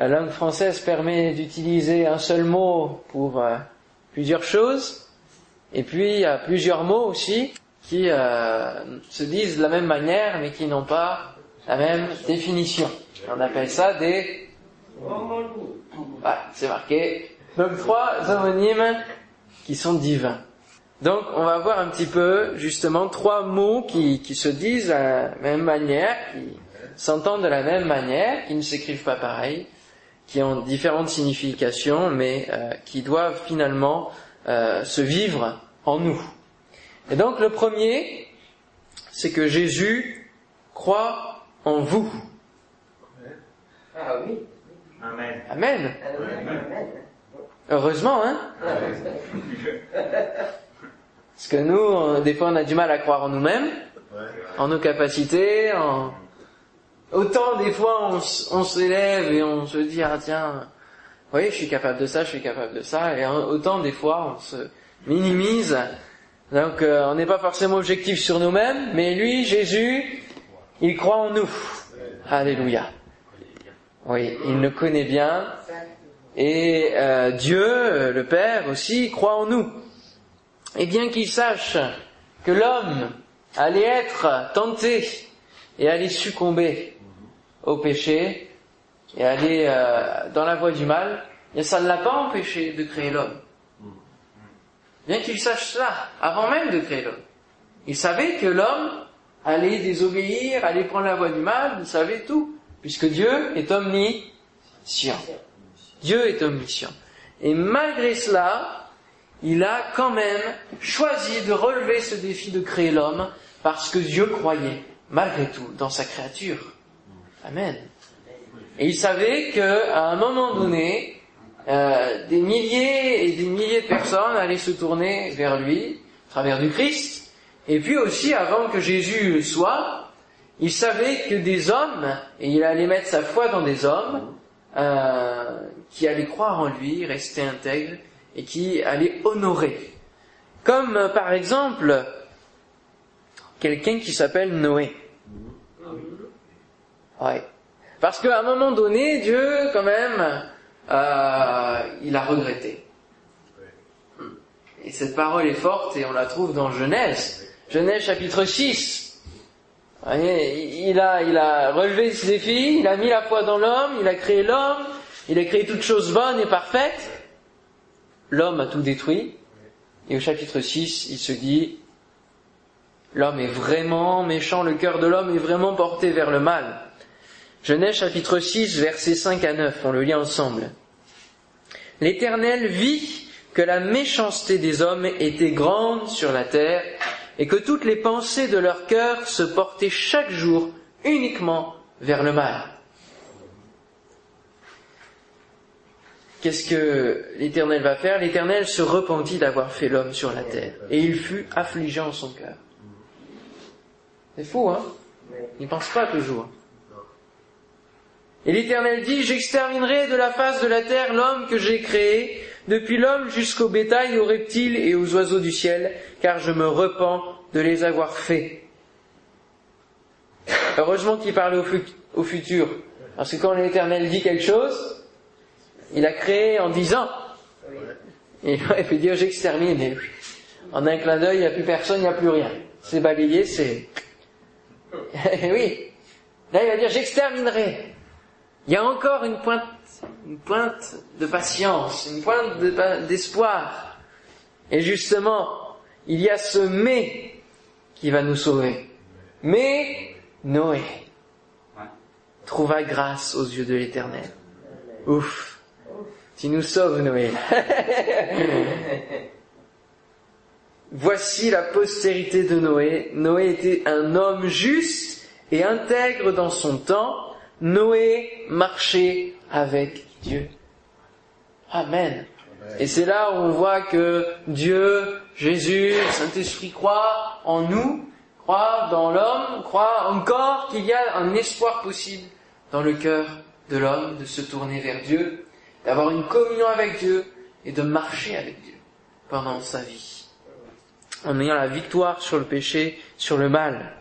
la langue française permet d'utiliser un seul mot pour euh, plusieurs choses, et puis il y a plusieurs mots aussi qui euh, se disent de la même manière mais qui n'ont pas la même définition. On appelle ça des... Ouais, c'est marqué. Donc trois homonymes qui sont divins. Donc on va voir un petit peu justement trois mots qui, qui se disent de la même manière, qui s'entendent de la même manière, qui ne s'écrivent pas pareil, qui ont différentes significations, mais euh, qui doivent finalement euh, se vivre en nous. Et donc le premier, c'est que Jésus croit en vous. Ah oui. Amen. Amen. Amen. Heureusement, hein Parce que nous, on- des fois, on a du mal à croire en nous-mêmes, en nos capacités, en... Autant des fois, on, on s'élève et on se dit, ah tiens, oui, je suis capable de ça, je suis capable de ça, et autant des fois, on se minimise. Donc, euh, on n'est pas forcément objectif sur nous-mêmes, mais lui, Jésus, il croit en nous. Alléluia. Oui, il le connaît bien, et euh, Dieu, le Père aussi, croit en nous. Et bien qu'il sache que l'homme allait être tenté et allait succomber au péché et aller euh, dans la voie du mal, et ça ne l'a pas empêché de créer l'homme. Bien qu'il sache cela, avant même de créer l'homme. Il savait que l'homme allait désobéir, allait prendre la voie du mal, il savait tout, puisque Dieu est omniscient. Dieu est omniscient. Et malgré cela, il a quand même choisi de relever ce défi de créer l'homme parce que Dieu croyait, malgré tout, dans sa créature. Amen. Et il savait qu'à un moment donné, euh, des milliers et des milliers de personnes allaient se tourner vers lui, à travers du Christ. Et puis aussi, avant que Jésus soit, il savait que des hommes, et il allait mettre sa foi dans des hommes, euh, qui allaient croire en lui, rester intègres, et qui allaient honorer. Comme par exemple, quelqu'un qui s'appelle Noé. Ouais. Parce qu'à un moment donné, Dieu, quand même, euh, il a regretté. Et cette parole est forte et on la trouve dans Genèse. Genèse chapitre 6. Vous voyez, il a, il a relevé ce défi, il a mis la foi dans l'homme, il a créé l'homme, il a créé toutes choses bonnes et parfaites. L'homme a tout détruit. Et au chapitre 6, il se dit, l'homme est vraiment méchant, le cœur de l'homme est vraiment porté vers le mal. Genèse chapitre 6, versets 5 à 9, on le lit ensemble. L'Éternel vit que la méchanceté des hommes était grande sur la terre et que toutes les pensées de leur cœur se portaient chaque jour uniquement vers le mal. Qu'est-ce que l'Éternel va faire? L'Éternel se repentit d'avoir fait l'homme sur la terre et il fut affligé en son cœur. C'est fou, hein? Il ne pense pas toujours. Et l'Éternel dit, j'exterminerai de la face de la terre l'homme que j'ai créé, depuis l'homme jusqu'au bétail, aux reptiles et aux oiseaux du ciel, car je me repens de les avoir faits. Heureusement qu'il parlait au, fut- au futur, parce que quand l'Éternel dit quelque chose, il a créé en disant. Et il peut dire j'extermine. En un clin d'œil, il n'y a plus personne, il n'y a plus rien. C'est balayé, c'est... Eh oui. Là, il va dire j'exterminerai. Il y a encore une pointe, une pointe de patience, une pointe de- d'espoir. Et justement, il y a ce mais qui va nous sauver. Mais Noé trouva grâce aux yeux de l'Éternel. Ouf. Tu nous sauves, Noé. Voici la postérité de Noé. Noé était un homme juste et intègre dans son temps. Noé marchait avec Dieu. Amen. Et c'est là où on voit que Dieu, Jésus, Saint-Esprit croient en nous, croient dans l'homme, croient encore qu'il y a un espoir possible dans le cœur de l'homme de se tourner vers Dieu, d'avoir une communion avec Dieu et de marcher avec Dieu pendant sa vie, en ayant la victoire sur le péché, sur le mal.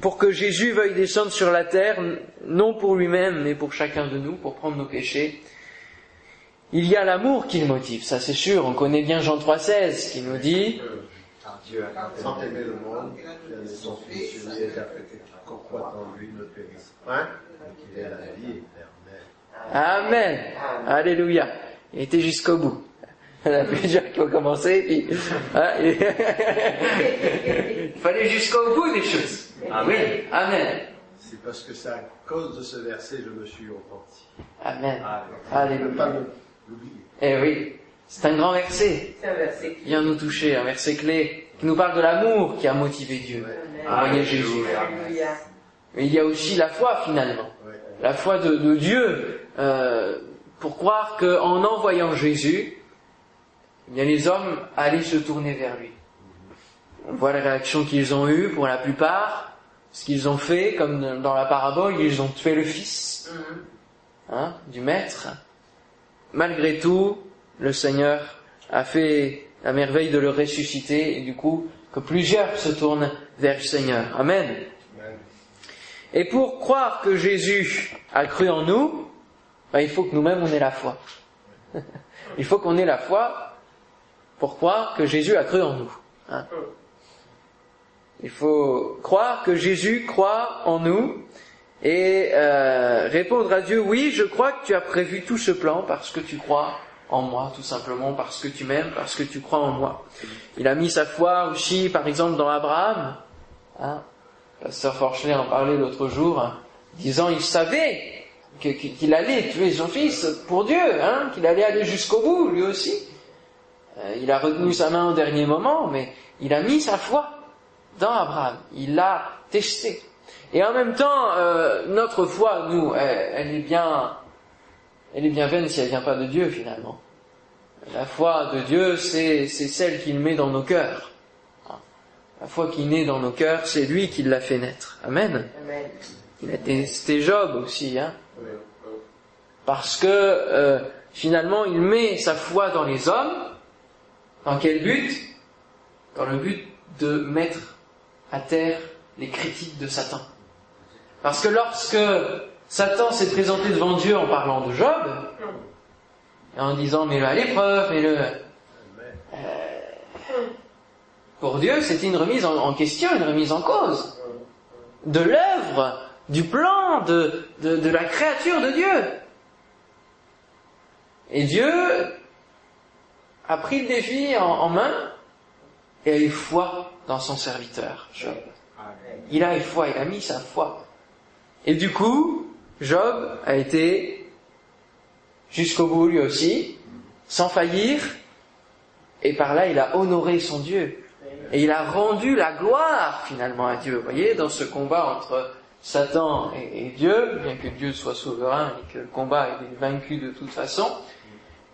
Pour que Jésus veuille descendre sur la terre, non pour lui-même, mais pour chacun de nous, pour prendre nos péchés. Il y a l'amour qui le motive, ça c'est sûr. On connaît bien Jean 3,16 qui nous dit Dieu a tant aimé le monde qu'il a donné son Fils unique afin que quiconque croit en lui ne périsse point, mais qu'il ait la vie éternelle. Amen. Alléluia. Il était jusqu'au bout. Il y en a plusieurs qui ont commencé, puis hein, il fallait jusqu'au bout des choses. Amen. Amen. C'est parce que c'est à cause de ce verset que je me suis repenti. Amen. Ne Alléluia. peux pas l'oublier. Eh oui, c'est un grand verset. C'est un verset. qui vient nous toucher, un verset clé qui nous parle de l'amour qui a motivé Dieu à envoyer Jésus. Alléluia. Mais il y a aussi la foi finalement, Ouais. la foi de, de Dieu euh, pour croire qu'en envoyant Jésus, eh bien les hommes allaient se tourner vers lui. On voit les réactions qu'ils ont eues pour la plupart, ce qu'ils ont fait, comme dans la parabole, ils ont tué le fils Mhm. hein, du maître. Malgré tout, le Seigneur a fait la merveille de le ressusciter et du coup que plusieurs se tournent vers le Seigneur. Amen. Amen. Et pour croire que Jésus a cru en nous, ben, il faut que nous-mêmes on ait la foi. il faut qu'on ait la foi pour croire que Jésus a cru en nous. hein. Il faut croire que Jésus croit en nous et euh, répondre à Dieu, oui, je crois que tu as prévu tout ce plan parce que tu crois en moi, tout simplement, parce que tu m'aimes, parce que tu crois en moi. Il a mis sa foi aussi, par exemple, dans Abraham. Hein Pasteur Forchelet en parlait l'autre jour, hein, disant il savait qu'il allait tuer son fils pour Dieu, hein, qu'il allait aller jusqu'au bout, lui aussi. Euh, il a retenu sa main au dernier moment, mais il a mis sa foi dans Abraham. Il l'a testé. Et en même temps, euh, notre foi, nous, elle, elle est bien, elle est bien vaine si elle vient pas de Dieu finalement. La foi de Dieu, c'est c'est celle qu'il met dans nos cœurs. La foi qui naît dans nos cœurs, c'est lui qui l'a fait naître. Amen. Amen. Il a testé Job aussi, hein, parce que euh, finalement, il met sa foi dans les hommes. Dans quel but? Dans le but de mettre à terre les critiques de Satan. Parce que lorsque Satan s'est présenté devant Dieu en parlant de Job, en disant mais le à l'épreuve, mais le pour Dieu, c'était une remise en, question, une remise en cause de l'œuvre, du plan, de, de, la créature de Dieu. Et Dieu a pris le défi en main et a eu foi dans son serviteur, Job. Il a eu foi, il a mis sa foi. Et du coup, Job a été jusqu'au bout lui aussi, sans faillir, et par là il a honoré son Dieu. Et il a rendu la gloire finalement à Dieu. Vous voyez, dans ce combat entre Satan et, Dieu, bien que Dieu soit souverain et que le combat est vaincu de toute façon,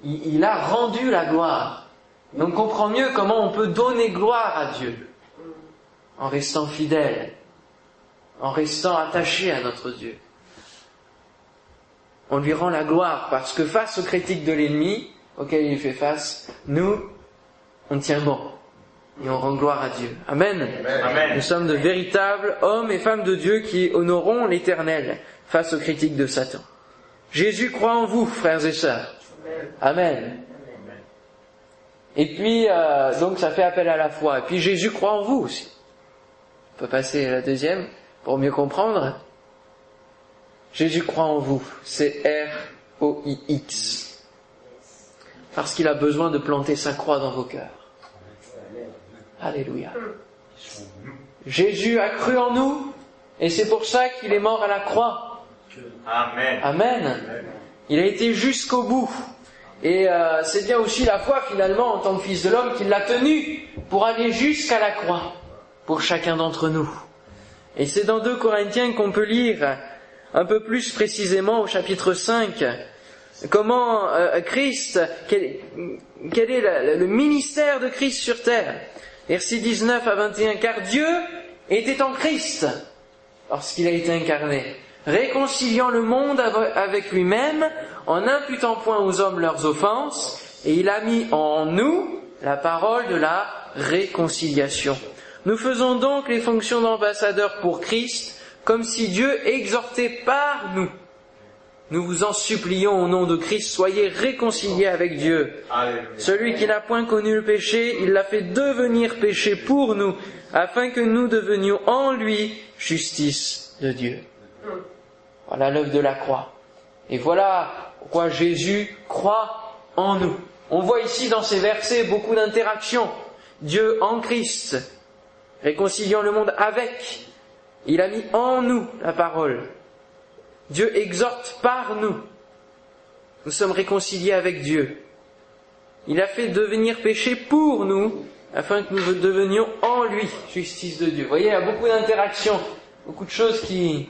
il a rendu la gloire. Et on comprend mieux comment on peut donner gloire à Dieu en restant fidèle, en restant attaché à notre Dieu. On lui rend la gloire parce que face aux critiques de l'ennemi auquel il fait face, nous, on tient bon et on rend gloire à Dieu. Amen. Amen. Nous sommes de véritables hommes et femmes de Dieu qui honorons l'Éternel face aux critiques de Satan. Jésus croit en vous, frères et sœurs. Amen. Et puis, euh, donc ça fait appel à la foi. Et puis Jésus croit en vous aussi. On peut passer à la deuxième pour mieux comprendre. Jésus croit en vous. C'est R-O-I-X. Parce qu'il a besoin de planter sa croix dans vos cœurs. Alléluia. Jésus a cru en nous et c'est pour ça qu'il est mort à la croix. Amen. Amen. Il a été jusqu'au bout. Et euh, c'est bien aussi la foi finalement en tant que fils de l'homme qui l'a tenu pour aller jusqu'à la croix pour chacun d'entre nous. Et c'est dans 2 Corinthiens qu'on peut lire un peu plus précisément au chapitre 5 comment euh, Christ, quel, est le ministère de Christ sur terre. Versets 19 à 21, car Dieu était en Christ lorsqu'il a été incarné, réconciliant le monde avec lui-même, en n'imputant point aux hommes leurs offenses, et il a mis en nous la parole de la réconciliation. Nous faisons donc les fonctions d'ambassadeurs pour Christ, comme si Dieu exhortait par nous. Nous vous en supplions au nom de Christ, soyez réconciliés avec Dieu. Celui qui n'a point connu le péché, il l'a fait devenir péché pour nous, afin que nous devenions en lui justice de Dieu. Voilà l'œuvre de la croix. Et voilà pourquoi Jésus croit en nous. On voit ici dans ces versets beaucoup d'interactions. Dieu en Christ, réconciliant le monde avec. Il a mis en nous la parole. Dieu exhorte par nous. Nous sommes réconciliés avec Dieu. Il a fait devenir péché pour nous, afin que nous devenions en lui justice de Dieu. Vous voyez, il y a beaucoup d'interactions, beaucoup de choses qui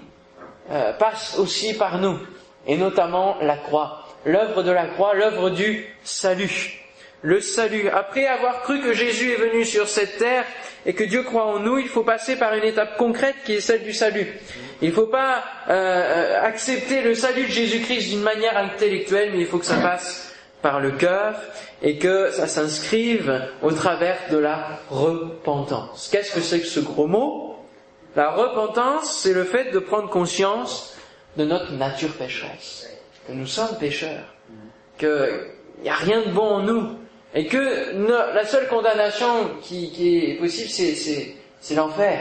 euh, passent aussi par nous, et notamment la croix. L'œuvre de la croix, l'œuvre du salut. Le salut. Après avoir cru que Jésus est venu sur cette terre et que Dieu croit en nous, il faut passer par une étape concrète qui est celle du salut. Il ne faut pas euh, euh, accepter le salut de Jésus-Christ d'une manière intellectuelle, mais il faut que ça passe par le cœur et que ça s'inscrive au travers de la repentance. Qu'est-ce que c'est que ce gros mot? La repentance, c'est le fait de prendre conscience de notre nature pécheresse, que nous sommes pécheurs, qu'il n'y a rien de bon en nous, et que la seule condamnation qui, est possible, c'est l'enfer.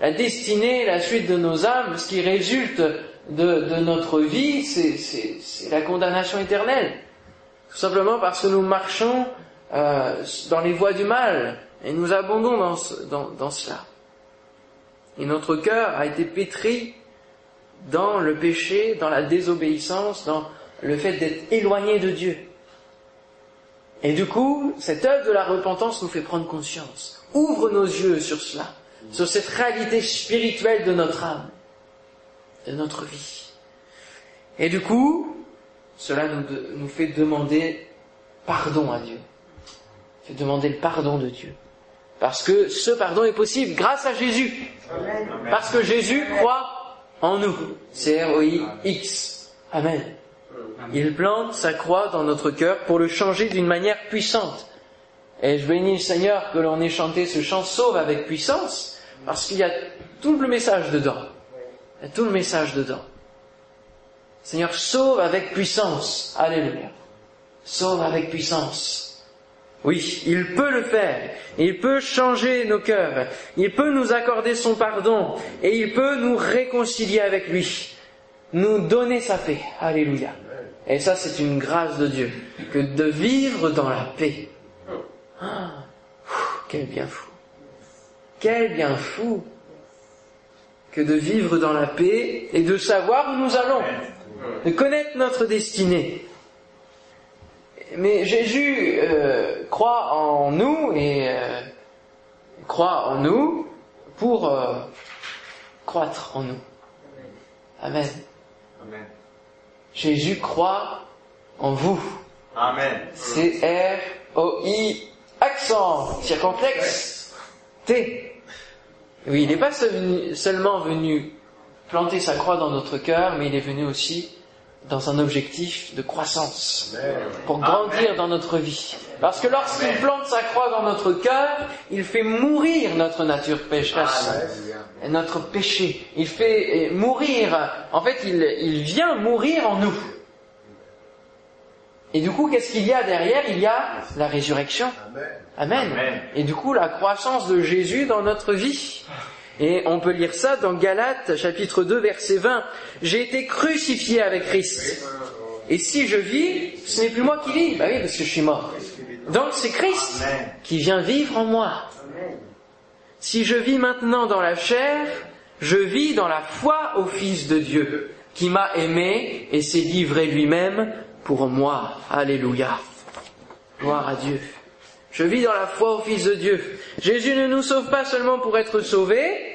La destinée, la suite de nos âmes, ce qui résulte de, notre vie, c'est la condamnation éternelle. Tout simplement parce que nous marchons euh, dans les voies du mal et nous abondons dans, dans cela. Et notre cœur a été pétri dans le péché, dans la désobéissance, dans le fait d'être éloigné de Dieu. Et du coup, cette œuvre de la repentance nous fait prendre conscience, ouvre nos yeux sur cela, sur cette réalité spirituelle de notre âme, de notre vie. Et du coup, cela nous, nous fait demander pardon à Dieu, fait demander le pardon de Dieu. Parce que ce pardon est possible grâce à Jésus. Parce que Jésus croit en nous. C'est R-O-I-X. Amen. Il plante sa croix dans notre cœur pour le changer d'une manière puissante. Et je bénis le Seigneur que l'on ait chanté ce chant sauve avec puissance, parce qu'il y a tout le message dedans. Il y a tout le message dedans. Seigneur, sauve avec puissance. Alléluia. Sauve avec puissance. Oui, il peut le faire. Il peut changer nos cœurs. Il peut nous accorder son pardon. Et il peut nous réconcilier avec lui. Nous donner sa paix. Alléluia. Et ça, c'est une grâce de Dieu. Que de vivre dans la paix. Ah, quel bien fou. Quel bien fou que de vivre dans la paix et de savoir où nous allons, de connaître notre destinée. Mais Jésus euh, croit en nous et euh, croit en nous pour euh, croître en nous. Amen. Amen. Jésus croit en vous. Amen. C-R-O-I, accent, circonflexe, T. Oui, il n'est pas seulement venu planter sa croix dans notre cœur, mais il est venu aussi dans un objectif de croissance, pour grandir dans notre vie. Parce que lorsqu'il plante sa croix dans notre cœur, il fait mourir notre nature pécheresse, notre péché. Il fait mourir, en fait, il, il vient mourir en nous. Et du coup, qu'est-ce qu'il y a derrière? Il y a la résurrection. Amen. Et du coup, la croissance de Jésus dans notre vie. Et on peut lire ça dans Galates chapitre 2 verset 20. J'ai été crucifié avec Christ. Et si je vis, ce n'est plus moi qui vis. Bah oui, parce que je suis mort. Donc c'est Christ qui vient vivre en moi. Si je vis maintenant dans la chair, je vis dans la foi au Fils de Dieu, qui m'a aimé et s'est livré lui-même pour moi. Alléluia. Gloire à Dieu. Je vis dans la foi au Fils de Dieu. Jésus ne nous sauve pas seulement pour être sauvés,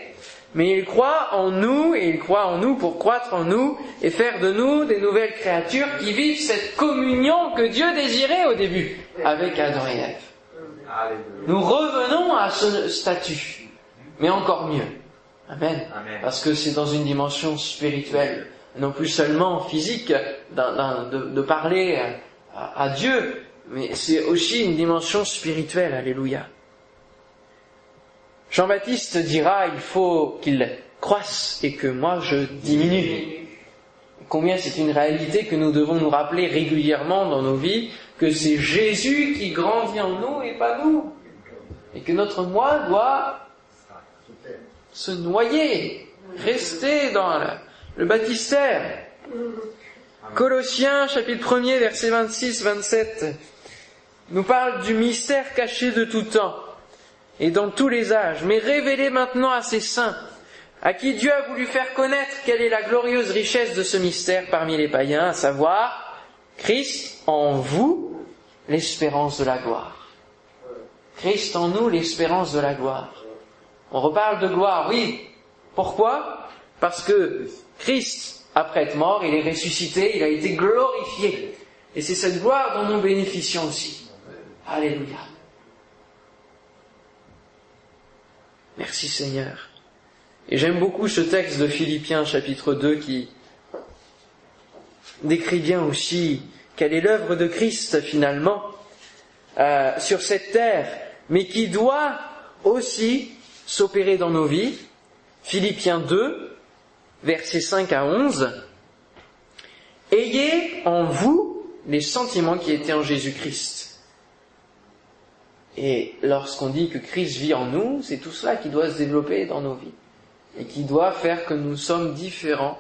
mais il croit en nous et il croit en nous pour croître en nous et faire de nous des nouvelles créatures qui vivent cette communion que Dieu désirait au début avec Adam et Ève. Nous revenons à ce statut, mais encore mieux. Amen. Parce que c'est dans une dimension spirituelle, non plus seulement physique, de, parler à Dieu, mais c'est aussi une dimension spirituelle, alléluia. Jean-Baptiste dira, il faut qu'il croisse et que moi je diminue. Combien c'est une réalité que nous devons nous rappeler régulièrement dans nos vies, que c'est Jésus qui grandit en nous et pas nous. Et que notre moi doit se noyer, rester dans le baptistère. Colossiens chapitre 1er verset 26-27 nous parle du mystère caché de tout temps et dans tous les âges, mais révélé maintenant à ses saints, à qui Dieu a voulu faire connaître quelle est la glorieuse richesse de ce mystère parmi les païens, à savoir Christ en vous, l'espérance de la gloire. Christ en nous, l'espérance de la gloire. On reparle de gloire, oui. Pourquoi? Parce que Christ, après être mort, il est ressuscité, il a été glorifié. Et c'est cette gloire dont nous bénéficions aussi. Alléluia. Merci Seigneur. Et j'aime beaucoup ce texte de Philippiens chapitre 2 qui décrit bien aussi quelle est l'œuvre de Christ finalement euh, sur cette terre, mais qui doit aussi s'opérer dans nos vies. Philippiens 2, versets 5 à 11. Ayez en vous les sentiments qui étaient en Jésus-Christ. Et lorsqu'on dit que Christ vit en nous, c'est tout cela qui doit se développer dans nos vies et qui doit faire que nous sommes différents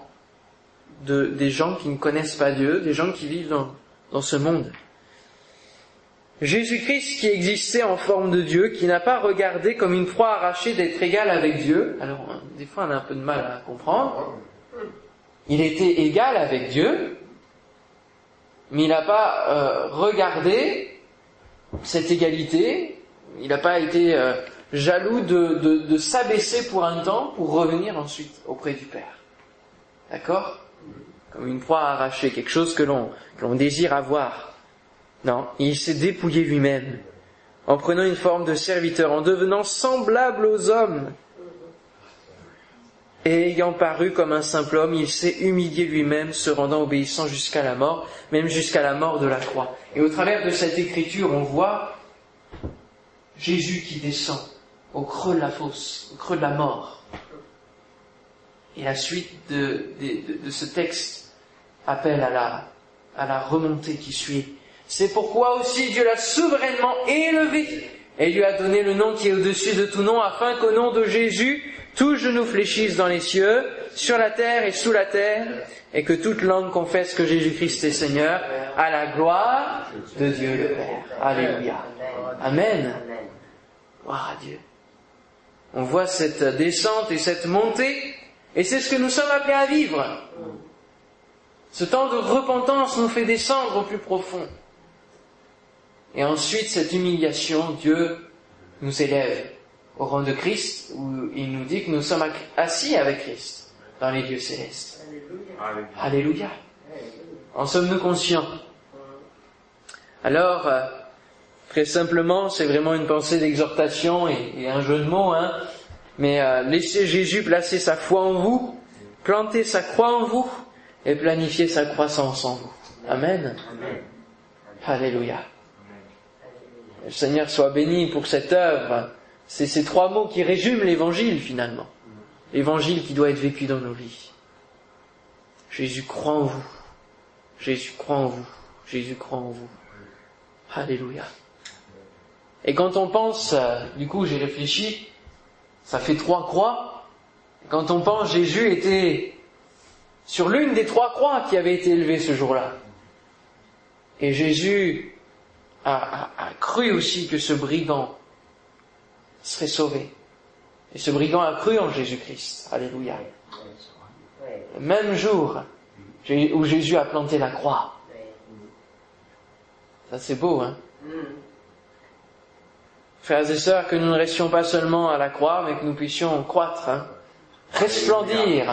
de, des gens qui ne connaissent pas Dieu, des gens qui vivent dans, ce monde. Jésus-Christ qui existait en forme de Dieu, qui n'a pas regardé comme une proie arrachée d'être égal avec Dieu. Alors, des fois, on a un peu de mal à comprendre. Il était égal avec Dieu, mais il n'a pas euh, regardé cette égalité. Il n'a pas été euh, jaloux de, s'abaisser pour un temps pour revenir ensuite auprès du Père. D'accord? Comme une proie arrachée, quelque chose que l'on que l'on désire avoir. Non, il s'est dépouillé lui-même, en prenant une forme de serviteur, en devenant semblable aux hommes. Et ayant paru comme un simple homme, il s'est humilié lui-même, se rendant obéissant jusqu'à la mort, même jusqu'à la mort de la croix. Et au travers de cette écriture, on voit Jésus qui descend au creux de la fosse, au creux de la mort. Et la suite de, ce texte appelle à la, à la remontée qui suit c'est pourquoi aussi Dieu l'a souverainement élevé et lui a donné le nom qui est au-dessus de tout nom, afin qu'au nom de Jésus, tout genou fléchisse dans les cieux, sur la terre et sous la terre, et que toute langue confesse que Jésus-Christ est Seigneur, à la gloire de Dieu le Père. Alléluia. Amen. Gloire à Dieu. On voit cette descente et cette montée, et c'est ce que nous sommes appelés à vivre. Ce temps de repentance nous fait descendre au plus profond. Et ensuite, cette humiliation, Dieu nous élève au rang de Christ, où il nous dit que nous sommes assis avec Christ dans les lieux célestes. Alléluia. En sommes-nous conscients? Alors, euh, très simplement, c'est vraiment une pensée d'exhortation et, un jeu de mots, hein, mais euh, laissez Jésus placer sa foi en vous, planter sa croix en vous et planifier sa croissance en vous. Amen. Alléluia. Le Seigneur soit béni pour cette œuvre. C'est ces trois mots qui résument l'évangile finalement. L'évangile qui doit être vécu dans nos vies. Jésus croit en vous. Jésus croit en vous. Jésus croit en vous. Alléluia. Et quand on pense, euh, du coup j'ai réfléchi, ça fait trois croix. Quand on pense Jésus était sur l'une des trois croix qui avaient été élevées ce jour-là. Et Jésus a, cru aussi que ce brigand serait sauvé. Et ce brigand a cru en Jésus-Christ. Alléluia. Le même jour où Jésus a planté la croix. Ça c'est beau, hein Frères et sœurs, que nous ne restions pas seulement à la croix, mais que nous puissions croître, hein resplendir,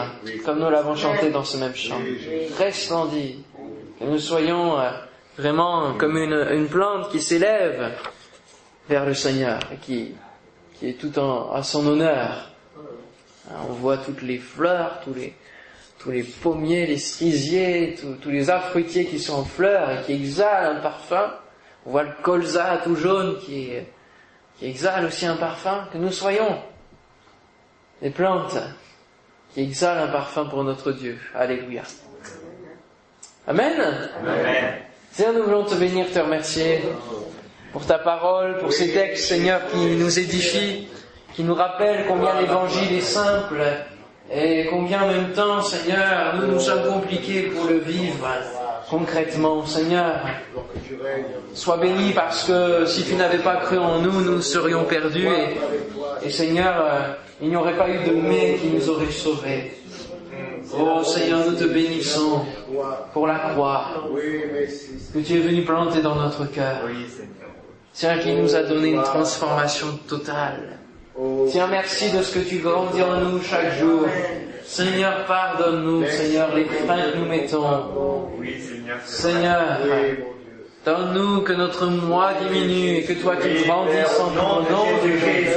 comme nous l'avons chanté dans ce même chant. Resplendir. Que nous soyons euh, vraiment comme une, plante qui s'élève vers le Seigneur et qui, qui est tout en, à son honneur. Hein, on voit toutes les fleurs, tous les, tous les pommiers, les cerisiers, tous, les arbres fruitiers qui sont en fleurs et qui exhalent un parfum. On voit le colza tout jaune qui, qui exhale aussi un parfum. Que nous soyons des plantes qui exhalent un parfum pour notre Dieu. Alléluia. Amen. Amen. Seigneur, nous voulons te bénir, te remercier pour ta parole, pour ces textes, Seigneur, qui nous édifient, qui nous rappellent combien l'évangile est simple et combien en même temps, Seigneur, nous nous sommes compliqués pour le vivre concrètement, Seigneur. Sois béni parce que si tu n'avais pas cru en nous, nous serions perdus et, et Seigneur, euh, il n'y aurait pas eu de mais qui nous aurait sauvés. Oh Seigneur, nous te bénissons pour la croix que tu es venu planter dans notre cœur. Seigneur. Qui nous a donné une transformation totale. Seigneur, merci de ce que tu grandis en nous chaque jour. Seigneur, pardonne-nous, Seigneur, les freins que nous mettons. Seigneur. Donne-nous que notre moi diminue et que toi tu grandisses en ton nom de Jésus.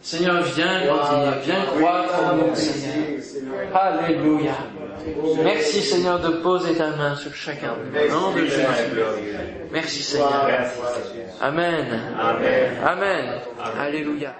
Seigneur, viens grandir, viens croître en nous, Seigneur. Alléluia. Merci Seigneur de poser ta main sur chacun nom de Jésus. Merci Seigneur. Merci, Seigneur. Amen. Amen. Amen. Alléluia.